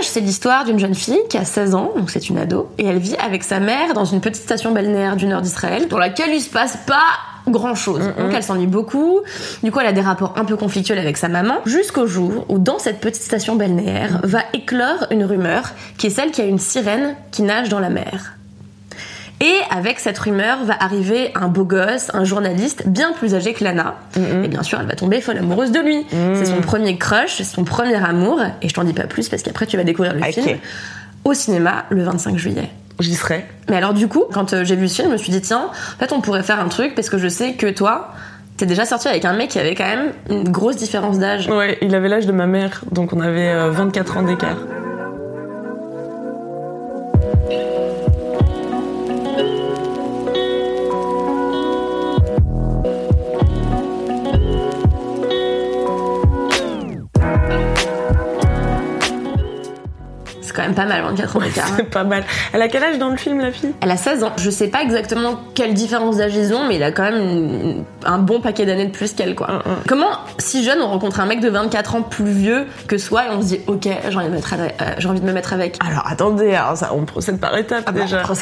C'est l'histoire d'une jeune fille qui a 16 ans, donc c'est une ado, et elle vit avec sa mère dans une petite station balnéaire du nord d'Israël, dans laquelle il se passe pas grand chose. Donc elle s'ennuie beaucoup. Du coup, elle a des rapports un peu conflictuels avec sa maman. Jusqu'au jour où, dans cette petite station balnéaire, va éclore une rumeur qui est celle qu'il y a une sirène qui nage dans la mer. Et avec cette rumeur va arriver un beau gosse, un journaliste bien plus âgé que Lana. Et bien sûr, elle va tomber folle amoureuse de lui. C'est son premier crush, c'est son premier amour. Et je t'en dis pas plus parce qu'après tu vas découvrir le Ok. film au cinéma le 25 juillet. J'y serais. Mais alors du coup, quand euh, j'ai vu ce film, je me suis dit tiens, en fait on pourrait faire un truc parce que je sais que toi, t'es déjà sorti avec un mec qui avait quand même une grosse différence d'âge. Ouais, il avait l'âge de ma mère, donc on avait euh, 24 ans d'écart. Même pas mal, 24 ans hein. C'est pas mal. Elle a quel âge dans le film, la fille? Elle a 16 ans. Je sais pas exactement quelle différence d'âge ils ont, mais il a quand même une- un bon paquet d'années de plus qu'elle, quoi. Mm, Comment, si jeune, on rencontre un mec de 24 ans plus vieux que soi et on se dit, ok, j'ai envie de, mettre avec- euh, j'ai envie de me mettre avec? Alors attendez, alors ça, on procède par étapes Ah déjà. par.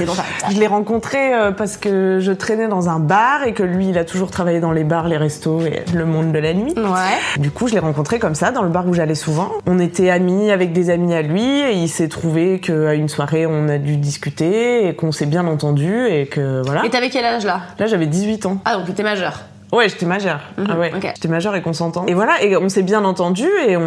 Je l'ai rencontré euh, parce que je traînais dans un bar et que lui, il a toujours travaillé dans les bars, les restos et le monde de la nuit. Ouais. Du coup, je l'ai rencontré comme ça, dans le bar où j'allais souvent. On était amis avec des amis à lui, et il s'est trouvé qu'à une soirée, on a dû discuter, et qu'on s'est bien entendu, et que voilà. Et t'avais quel âge là? Là, j'avais 18 ans. Ah, donc t'étais majeur. Ouais, j'étais majeure. ah ouais, j'étais majeure et consentante. Et voilà, et on s'est bien entendu, et on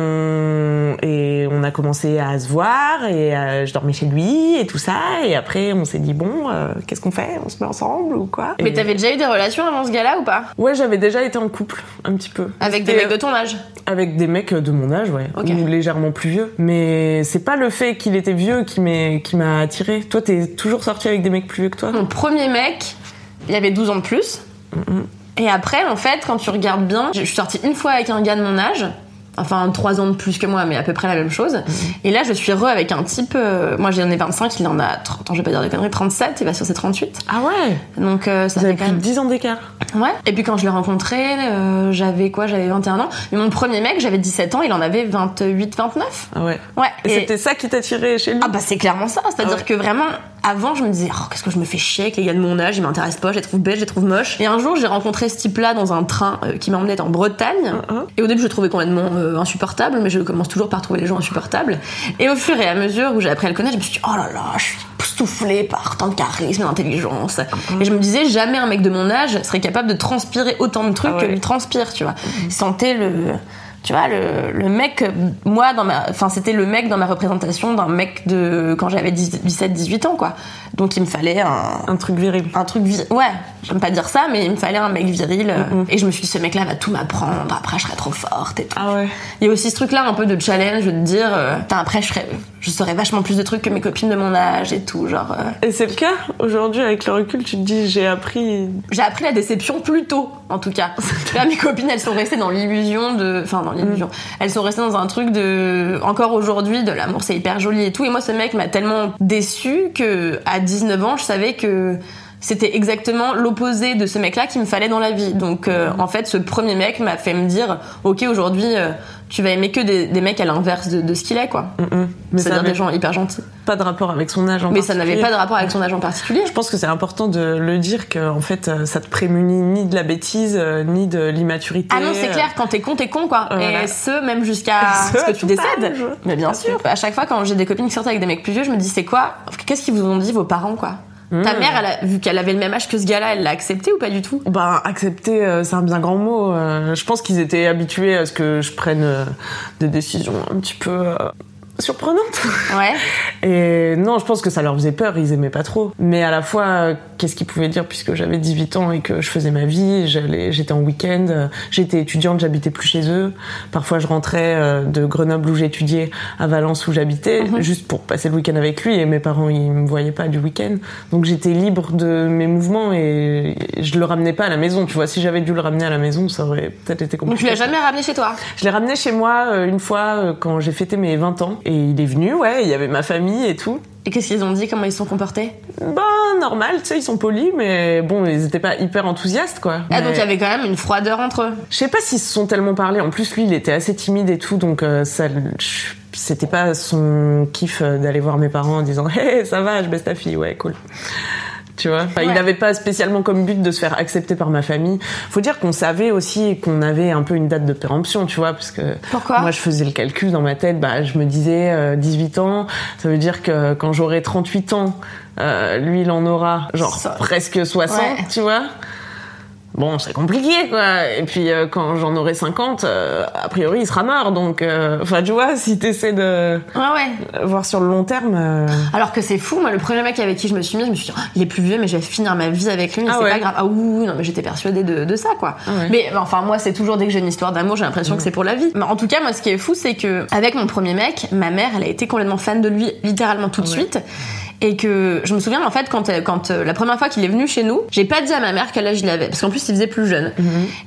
et on a commencé à se voir, et euh, je dormais chez lui, et tout ça, et après, on s'est dit bon, euh, qu'est-ce qu'on fait? On se met ensemble ou quoi? Mais Et- t'avais déjà eu des relations avant ce gars-là ou pas? Ouais, j'avais déjà été en couple, un petit peu. Avec des mecs de ton âge? Avec des mecs de mon âge, ouais, ou légèrement plus vieux. Mais c'est pas le fait qu'il était vieux qui m'a attiré. Toi, t'es toujours sorti avec des mecs plus vieux que toi? Mon premier mec, il avait 12 ans de plus. Et après, en fait, quand tu regardes bien, je suis sortie une fois avec un gars de mon âge. Enfin, 3 ans de plus que moi, mais à peu près la même chose. Et là, je suis re avec un type. euh, moi, j'en ai 25, il en a 30, je vais pas dire des conneries, 37, il va sur ses 38. Ah ouais Donc, euh, ça Vous avez fait quand plus de même. 10 ans d'écart. Ouais. Et puis, quand je l'ai rencontré, euh, j'avais quoi? J'avais 21 ans. Mais mon premier mec, j'avais 17 ans, il en avait 28, 29. Ah ouais. Ouais. Et, c'était ça qui t'attirait chez lui? Ah bah c'est clairement ça, c'est-à-dire Ah ouais. que vraiment avant je me disais oh qu'est-ce que je me fais chier avec les gars de mon âge, ils m'intéressent pas, je les trouve bêtes, je les trouve moches. Et un jour j'ai rencontré ce type-là dans un train euh, qui m'emmenait en Bretagne. Uh-huh. Et au début je le trouvais complètement euh, insupportable, mais je commence toujours par trouver les gens insupportables. Et au fur et à mesure où j'ai appris à le connaître, je me suis dit oh là là, je suis époustouflée par tant de charisme et d'intelligence. Uh-huh. Et je me disais jamais un mec de mon âge serait capable de transpirer autant de trucs Ah ouais. que lui transpire, tu vois. Il sentait le tu vois le, le mec moi dans ma enfin c'était le mec dans ma représentation d'un mec de quand j'avais 17 18 ans quoi donc il me fallait un Un truc viril. un truc viril ouais j'aime pas dire ça mais il me fallait un mec viril euh, et je me suis dit ce mec là va tout m'apprendre après je serai trop forte et tout Ah ouais. il y a aussi ce truc là un peu de challenge de te dire euh, après je serais je saurais vachement plus de trucs que mes copines de mon âge et tout genre euh, Et c'est le cas aujourd'hui avec le recul, tu te dis j'ai appris. j'ai appris la déception plus tôt, en tout cas. Là, mes copines, elles sont restées dans l'illusion de, enfin, dans l'illusion. Elles sont restées dans un truc de, encore aujourd'hui, de l'amour, c'est hyper joli et tout. Et moi, ce mec m'a tellement déçu que, à 19 ans, je savais que c'était exactement l'opposé de ce mec-là qu'il me fallait dans la vie. Donc, euh, en fait, ce premier mec m'a fait me dire, ok, aujourd'hui, euh, tu vas aimer que des, des mecs à l'inverse de, de ce qu'il est, quoi. C'est-à-dire n'avait des gens hyper gentils. Pas de rapport avec son âge en Mais ça n'avait pas de rapport avec son âge en particulier. Je pense que c'est important de le dire que en fait euh, ça te prémunit ni de la bêtise euh, ni de l'immaturité. Ah non, c'est clair, quand t'es con, t'es con, quoi. Et ce, même jusqu'à Ce, ce que tu décèdes. Mais bien sûr. À chaque fois, quand j'ai des copines qui sortent avec des mecs plus vieux, je me dis, c'est quoi? Qu'est-ce qu'ils vous ont dit, vos parents, quoi? Hmm. Ta mère, elle a, vu qu'elle avait le même âge que ce gars-là, elle l'a accepté ou pas du tout? Ben, accepter, euh, c'est un bien grand mot. Euh, je pense qu'ils étaient habitués à ce que je prenne euh, des décisions un petit peu euh, surprenantes. Ouais. Et non, je pense que ça leur faisait peur, ils aimaient pas trop. Mais à la fois, qu'est-ce qu'ils pouvaient dire puisque j'avais 18 ans et que je faisais ma vie, j'allais, j'étais en week-end, j'étais étudiante, j'habitais plus chez eux. Parfois, je rentrais euh, de Grenoble où j'étudiais à Valence où j'habitais, Mhm. juste pour passer le week-end avec lui. Et mes parents, ils me voyaient pas du week-end. Donc j'étais libre de mes mouvements et je le ramenais pas à la maison. Tu vois, si j'avais dû le ramener à la maison, ça aurait peut-être été Donc compliqué. tu l'as jamais ramené chez toi? Je l'ai ramené chez moi euh, une fois euh, quand j'ai fêté mes 20 ans. Et il est venu, ouais, il y avait ma famille et tout. Et qu'est-ce qu'ils ont dit? Comment ils se sont comportés? Ben, normal, tu sais, ils sont polis, mais bon, ils étaient pas hyper enthousiastes, quoi. Ah, Mais donc il y avait quand même une froideur entre eux. Je sais pas s'ils se sont tellement parlé. En plus, lui, il était assez timide et tout, donc euh, ça, c'était pas son kiff euh, d'aller voir mes parents en disant Hé, ça va, je baisse ta fille, ouais, cool. Tu vois Enfin, Il n'avait pas spécialement comme but de se faire accepter par ma famille. Faut dire qu'on savait aussi qu'on avait un peu une date de péremption, tu vois, parce que Pourquoi moi je faisais le calcul dans ma tête, bah je me disais euh, 18 ans, ça veut dire que quand j'aurai 38 ans, euh, lui il en aura genre Ça- presque 60, Ouais. tu vois Bon, c'est compliqué, quoi. Et puis, euh, quand j'en aurai 50, euh, a priori, il sera mort. Donc, euh, enfin, tu vois, si t'essaies de Ouais, ouais. voir sur le long terme... Alors que c'est fou, moi, le premier mec avec qui je me suis mise, je me suis dit, oh, il est plus vieux, mais je vais finir ma vie avec lui, mais Ah c'est ouais. pas grave. Ah oui, non, mais j'étais persuadée de, de ça, quoi. Ah ouais. Mais enfin, moi, c'est toujours dès que j'ai une histoire d'amour, j'ai l'impression que c'est pour la vie. Mais en tout cas, moi, ce qui est fou, c'est que avec mon premier mec, ma mère, elle a été complètement fan de lui, littéralement tout de suite. Et que je me souviens en fait quand, euh, quand euh, la première fois qu'il est venu chez nous, j'ai pas dit à ma mère quel âge il avait parce qu'en plus il faisait plus jeune.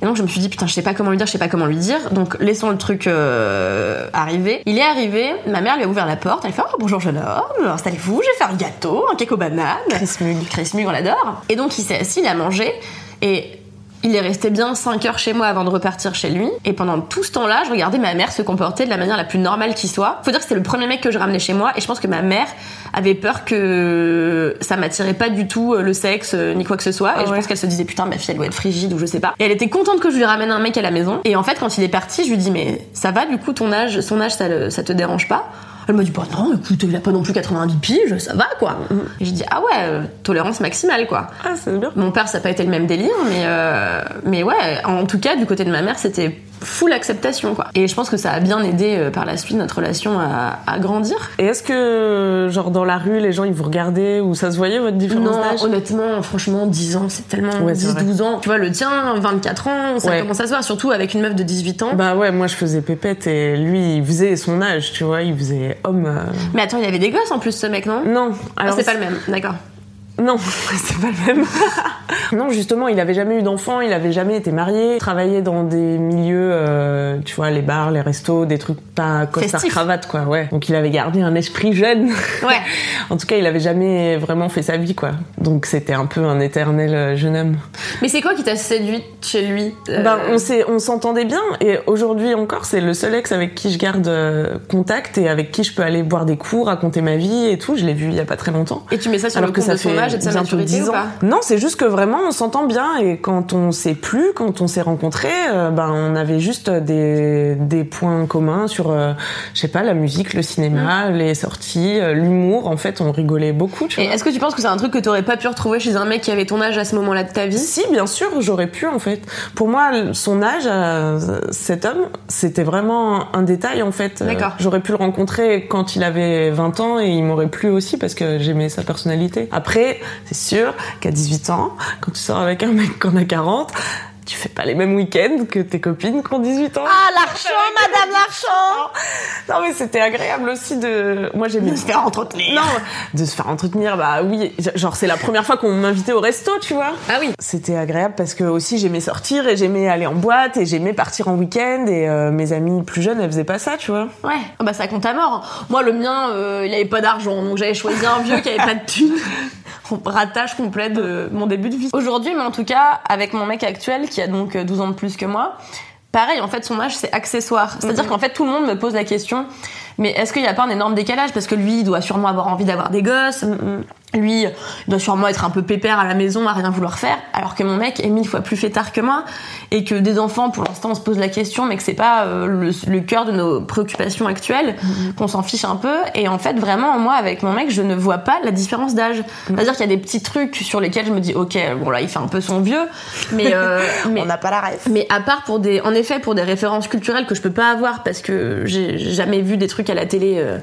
Et donc je me suis dit putain je sais pas comment lui dire, je sais pas comment lui dire. Donc laissons le truc euh, arriver. Il est arrivé, ma mère lui a ouvert la porte, elle fait oh bonjour jeune homme, installez-vous, je vais faire un gâteau, un cake aux bananes. Chris Mug. Chris Mug on l'adore. Et donc il s'est assis, il a mangé et il est resté bien 5 heures chez moi avant de repartir chez lui. Et pendant tout ce temps-là, je regardais ma mère se comporter de la manière la plus normale qui soit. Faut dire que c'était le premier mec que je ramenais chez moi. Et je pense que ma mère avait peur que ça m'attirait pas du tout euh, le sexe euh, ni quoi que ce soit. Et Ah je pense qu'elle se disait putain, ma fille elle doit être frigide ou je sais pas. Et elle était contente que je lui ramène un mec à la maison. Et en fait, quand il est parti, je lui dis mais ça va du coup ton âge, son âge ça, le- ça te dérange pas? Elle m'a dit bah non écoute il a pas non plus 90 piges ça va quoi. Et j'ai dit ah ouais euh, tolérance maximale quoi. Ah, c'est bien. mon père, ça n'a pas été le même délire, mais, euh, mais ouais, en tout cas, du côté de ma mère, c'était full acceptation, quoi. Et je pense que ça a bien aidé euh, par la suite notre relation à, à grandir. Et est-ce que, genre, dans la rue, les gens, ils vous regardaient ou ça se voyait, votre différence Non, honnêtement, franchement, 10 ans, c'est tellement. Ouais, c'est 10-12 ans. Tu vois, le tien, 24 ans, ça Ouais. commence à se voir, surtout avec une meuf de 18 ans. Bah ouais, moi, je faisais pépette et lui, il faisait son âge, tu vois, il faisait homme... euh, Mais attends, il avait des gosses en plus, ce mec, non? Non, Ah, alors c'est pas le même, d'accord. Non, c'est pas le même. non, justement, il avait jamais eu d'enfant, il avait jamais été marié, travaillait dans des milieux, euh, tu vois, les bars, les restos, des trucs pas costard cravate, quoi, ouais. Donc il avait gardé un esprit jeune. Ouais. en tout cas, il avait jamais vraiment fait sa vie, quoi. Donc c'était un peu un éternel euh, jeune homme. Mais c'est quoi qui t'a séduit chez lui euh, Ben, on s'est, on s'entendait bien et aujourd'hui encore, c'est le seul ex avec qui je garde contact et avec qui je peux aller boire des cours, raconter ma vie et tout. Je l'ai vu il y a pas très longtemps. Et tu mets ça sur Alors le que compte ça de son fait âge et de sa bientôt maturité 10 ou ans. pas? Non, c'est juste que vraiment on s'entend bien et quand on s'est plus, quand on s'est rencontrés, euh, ben on avait juste des, des points communs sur, euh, je sais pas, la musique, le cinéma, les sorties, euh, l'humour. En fait, on rigolait beaucoup. Tu Et est-ce que tu penses que c'est un truc que t'aurais pas pu retrouver chez un mec qui avait ton âge à ce moment-là de ta vie? Si, bien sûr, j'aurais pu en fait. Pour moi, son âge, à cet homme, c'était vraiment un détail en fait. Euh, D'accord. J'aurais pu le rencontrer quand il avait 20 ans et il m'aurait plu aussi parce que j'aimais sa personnalité. Après, c'est sûr qu'à 18 ans, quand tu sors avec un mec qui en a 40, tu fais pas les mêmes week-ends que tes copines qui ont 18 ans. Ah, l'archon, madame l'archon Non mais c'était agréable aussi de... Moi j'aimais... De se faire entretenir. Non, de se faire entretenir, bah oui. Genre c'est la première fois qu'on m'invitait au resto, tu vois. Ah oui. C'était agréable parce que aussi j'aimais sortir et j'aimais aller en boîte et j'aimais partir en week-end et euh, mes amies plus jeunes elles faisaient pas ça, tu vois. Ouais, Ah bah ça compte à mort. Moi, le mien, euh, il avait pas d'argent, donc j'avais choisi un vieux qui avait pas de thunes. Ratage complet de mon début de vie. Aujourd'hui, mais en tout cas, avec mon mec actuel, qui a donc euh, 12 ans de plus que moi, pareil, en fait, son âge, c'est accessoire. C'est-à-dire qu'en fait, tout le monde me pose la question, mais est-ce qu'il n'y a pas un énorme décalage? Parce que lui, il doit sûrement avoir envie d'avoir des gosses. Lui, il doit sûrement être un peu pépère à la maison, à rien vouloir faire, alors que mon mec est mille fois plus fêtard que moi, et que des enfants, pour l'instant, on se pose la question, mais que c'est pas euh, le, le cœur de nos préoccupations actuelles, qu'on s'en fiche un peu. Et en fait, vraiment, moi, avec mon mec, je ne vois pas la différence d'âge. C'est-à-dire qu'il y a des petits trucs sur lesquels je me dis, ok, bon là, il fait un peu son vieux, mais, euh, mais pas la ref. mais à part pour des, en effet, pour des références culturelles que je peux pas avoir parce que j'ai jamais vu des trucs à la télé. euh,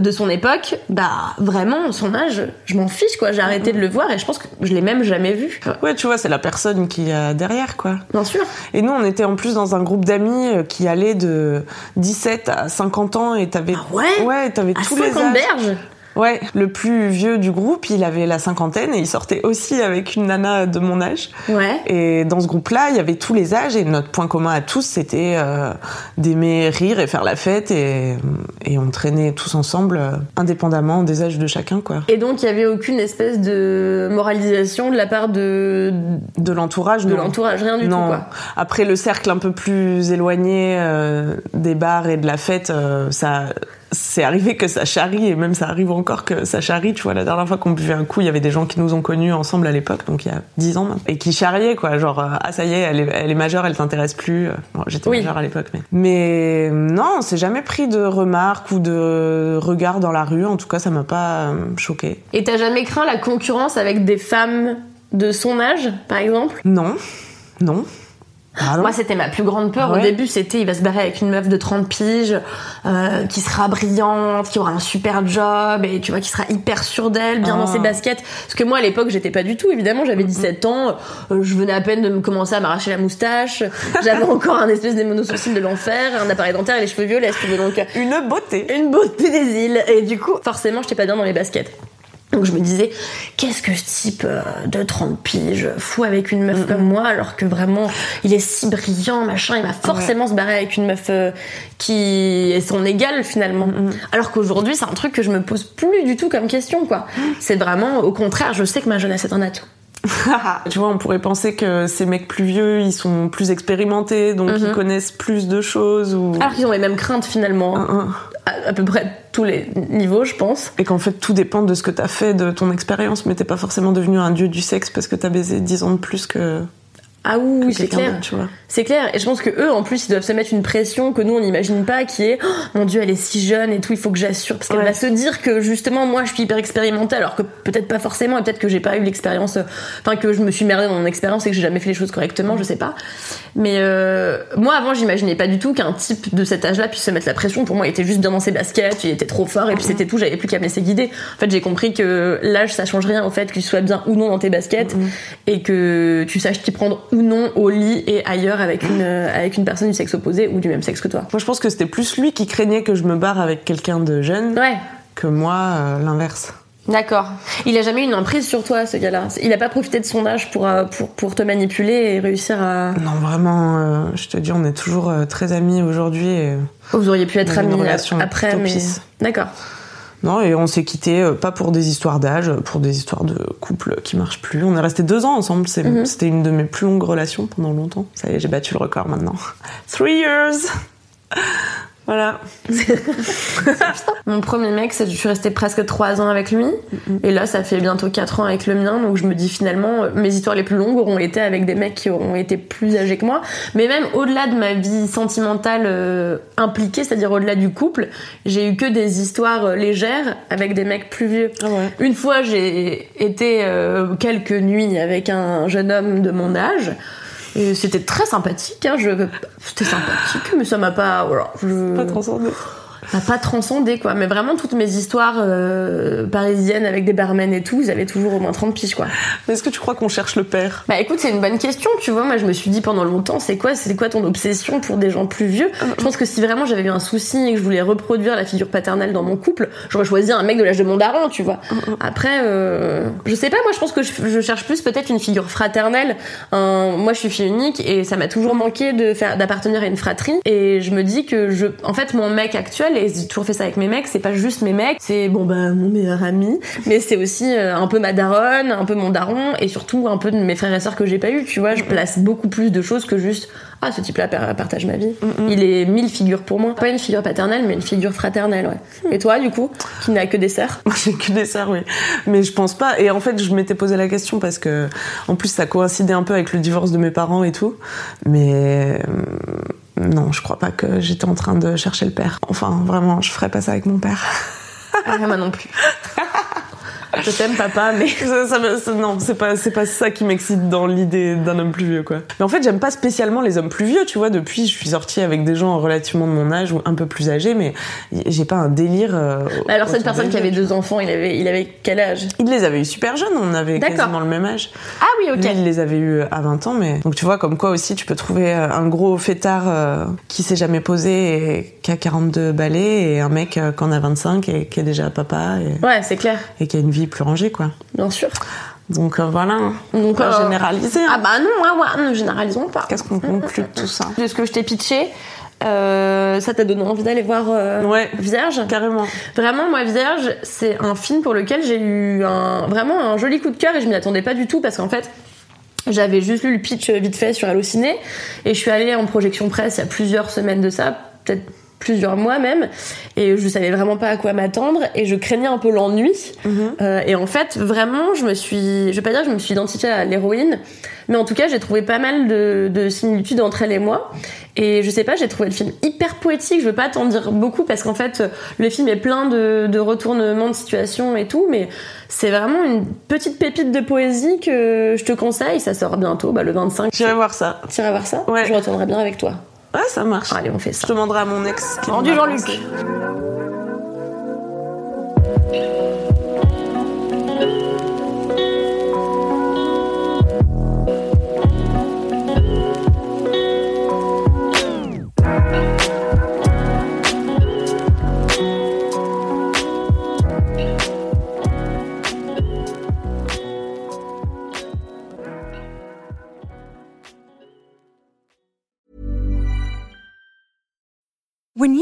de son époque, bah vraiment son âge, je m'en fiche quoi. J'ai arrêté de le voir et je pense que je l'ai même jamais vu. Ouais, tu vois, c'est la personne qui a derrière, quoi. Bien sûr. Et nous, on était en plus dans un groupe d'amis euh, qui allait de 17 à 50 ans et t'avais. Ah ouais? Ouais, t'avais tous les 50 âges. berges? Ouais, le plus vieux du groupe, il avait la cinquantaine et il sortait aussi avec une nana de mon âge. Ouais. Et dans ce groupe-là, il y avait tous les âges et notre point commun à tous, c'était euh, d'aimer rire et faire la fête et, et on traînait tous ensemble, euh, indépendamment des âges de chacun, quoi. Et donc il y avait aucune espèce de moralisation de la part de De l'entourage, de l'entourage, rien du non. tout quoi. Après le cercle un peu plus éloigné euh, des bars et de la fête, euh, ça c'est arrivé que ça charrie et même ça arrive encore que ça charrie. Tu vois, la dernière fois qu'on buvait un coup, il y avait des gens qui nous ont connus ensemble à l'époque, donc il y a 10 ans maintenant, et qui charriaient quoi, genre euh, ah ça y est, elle est, elle est majeure, elle t'intéresse plus. Euh, Bon, j'étais Oui. majeure à l'époque, mais mais non, on s'est jamais pris de remarques ou de regards dans la rue. En tout cas, ça m'a pas euh, choqué. Et t'as jamais craint la concurrence avec des femmes de son âge, par exemple? Non, non. Moi, c'était ma plus grande peur. Ouais. Au début, c'était il va se barrer avec une meuf de 30 piges, euh, qui sera brillante, qui aura un super job, et tu vois, qui sera hyper sûre d'elle, bien dans Ah. ses baskets. Parce que moi, à l'époque, j'étais pas du tout. Évidemment, j'avais 17 ans, euh, je venais à peine de me commencer à m'arracher la moustache, j'avais encore un espèce des monosourcils de l'enfer, un appareil dentaire et les cheveux violets, si tu veux. Donc, Une beauté. une beauté des îles. Et du coup, forcément, j'étais pas bien dans les baskets. Donc je me disais, qu'est-ce que ce type euh, de 30 piges fout avec une meuf comme moi, alors que vraiment, il est si brillant, machin, il va forcément se barrer avec une meuf euh, qui est son égale finalement. Alors qu'aujourd'hui, c'est un truc que je me pose plus du tout comme question, quoi. C'est vraiment, au contraire, je sais que ma jeunesse est un atout. tu vois, on pourrait penser que ces mecs plus vieux, ils sont plus expérimentés, donc ils connaissent plus de choses ou Alors qu'ils ont les mêmes craintes finalement, hein. À, peu près tous les niveaux, je pense. et qu'en fait tout dépend de ce que t'as fait, de ton expérience, mais t'es pas forcément devenu un dieu du sexe parce que t'as baisé 10 ans de plus que, Ah oui, c'est clair. C'est clair, et je pense que eux, en plus, ils doivent se mettre une pression que nous, on n'imagine pas, qui est, Oh, mon dieu, elle est si jeune et tout, il faut que j'assure, parce qu'elle Ouais. va se dire que justement, moi, je suis hyper expérimentée, alors que peut-être pas forcément, et peut-être que j'ai pas eu l'expérience, euh, enfin que je me suis merdée dans mon expérience et que j'ai jamais fait les choses correctement, je sais pas. Mais euh, moi, avant, j'imaginais pas du tout qu'un type de cet âge-là puisse se mettre la pression. Pour moi, il était juste bien dans ses baskets, il était trop fort, et puis c'était tout. J'avais plus qu'à me laisser guider. En fait, j'ai compris que l'âge, ça change rien au fait que tu sois bien ou non dans tes baskets, et que tu saches t'y prendre ou non au lit et ailleurs avec une euh, avec une personne du sexe opposé ou du même sexe que toi. Moi je pense que c'était plus lui qui craignait que je me barre avec quelqu'un de jeune Ouais. que moi euh, l'inverse. D'accord. Il a jamais eu une emprise sur toi, ce gars-là. Il a pas profité de son âge pour, euh, pour, pour te manipuler et réussir à. Non vraiment, euh, je te dis, on est toujours très amis aujourd'hui. et- vous auriez pu être amis après, mais. D'accord. Non, et on s'est quitté euh, pas pour des histoires d'âge, pour des histoires de couple qui marchent plus. On est resté deux ans ensemble. c'est- Mhm. C'était une de mes plus longues relations pendant longtemps. Ça y est, j'ai battu le record maintenant. Three years. Voilà. Mon premier mec, je suis restée presque 3 ans avec lui. Et là, ça fait bientôt 4 ans avec le mien. Donc je me dis finalement, euh, mes histoires les plus longues auront été avec des mecs qui auront été plus âgés que moi. Mais même au-delà de ma vie sentimentale euh, impliquée, c'est-à-dire au-delà du couple, j'ai eu que des histoires euh, légères avec des mecs plus vieux. Ah ouais. Une fois, j'ai été euh, quelques nuits avec un jeune homme de mon âge. Et c'était très sympathique, hein, je... c'était sympathique, mais ça m'a pas, voilà, je... Pas transcendé. M'a pas transcendé quoi. Mais vraiment toutes mes histoires euh, parisiennes avec des barmen et tout, ils avaient toujours au moins 30 piges quoi. Mais est-ce que tu crois qu'on cherche le père? Bah écoute, c'est une bonne question, tu vois. Moi, je me suis dit pendant longtemps, c'est quoi, c'est quoi ton obsession pour des gens plus vieux? Je pense que si vraiment j'avais eu un souci et que je voulais reproduire la figure paternelle dans mon couple, j'aurais choisi un mec de l'âge de mon daron, tu vois. Après, euh, je sais pas. Moi, je pense que je, je cherche plus peut-être une figure fraternelle. Un- moi, je suis fille unique et ça m'a toujours manqué de faire d'appartenir à une fratrie. Et je me dis que je, en fait, mon mec actuel, et j'ai toujours fait ça avec mes mecs, c'est pas juste mes mecs, c'est bon bah mon meilleur ami, mais c'est aussi euh, un peu ma daronne, un peu mon daron, et surtout un peu de mes frères et sœurs que j'ai pas eu. Tu vois, je place beaucoup plus de choses que juste ah ce type-là par- partage ma vie. Il est mille figures pour moi, pas une figure paternelle, mais une figure fraternelle. Ouais. Et toi, du coup, qui n'a que des sœurs? Moi, j'ai que des sœurs, oui. Mais je pense pas. Et en fait, je m'étais posé la question parce que, en plus, ça coïncidait un peu avec le divorce de mes parents et tout. Mais euh, non, je crois pas que j'étais en train de chercher le père. Enfin, vraiment, je ferais pas ça avec mon père. Ah, moi non plus. Je t'aime, papa, mais. Ça, ça non, c'est pas, c'est pas ça qui m'excite dans l'idée d'un homme plus vieux, quoi. Mais en fait, j'aime pas spécialement les hommes plus vieux, tu vois. Depuis, je suis sortie avec des gens relativement de mon âge ou un peu plus âgés, mais j'ai pas un délire. euh, Bah alors, cette personne qui avait deux enfants, il avait, il avait quel âge? Il les avait eu super jeunes, on avait quasiment le même âge. Ah oui, ok. Lui, il les avait eu à 20 ans, mais donc tu vois comme quoi aussi tu peux trouver euh, un gros fêtard euh, qui s'est jamais posé et qui a 42 balais et un mec euh, qui en a 25 et qui est déjà papa et, Ouais, c'est clair, et qui a une vie plus rangée quoi. bien sûr. Donc euh, voilà, Donc, pas euh, généraliser. hein. Ah bah non, ah ouais, ne généralisons pas. Qu'est-ce qu'on conclut de tout ça? De ce que je t'ai pitché, euh, ça t'a donné envie d'aller voir euh, Ouais. Vierge? Carrément. Vraiment, moi, Vierge, c'est un film pour lequel j'ai eu un, vraiment un joli coup de cœur et je m'y attendais pas du tout parce qu'en fait, j'avais juste lu le pitch vite fait sur Allociné et je suis allée en projection presse il y a plusieurs semaines de ça, peut-être plusieurs mois même, et je savais vraiment pas à quoi m'attendre et je craignais un peu l'ennui. Euh, et en fait, vraiment, je me suis, je vais pas dire que je me suis identifiée à l'héroïne, mais en tout cas, j'ai trouvé pas mal de, de similitudes entre elle et moi. Et je sais pas, j'ai trouvé le film hyper poétique. Je veux pas t'en dire beaucoup parce qu'en fait, le film est plein de, de retournements de situation et tout, mais c'est vraiment une petite pépite de poésie que je te conseille. Ça sort bientôt, bah, le 25. J'irai voir ça. T'iras voir ça? Ouais. Je retournerai bien avec toi. Ouais, ça marche. Allez, on fait Je ça. demanderai à mon ex. qu'il Rendu Jean-Luc.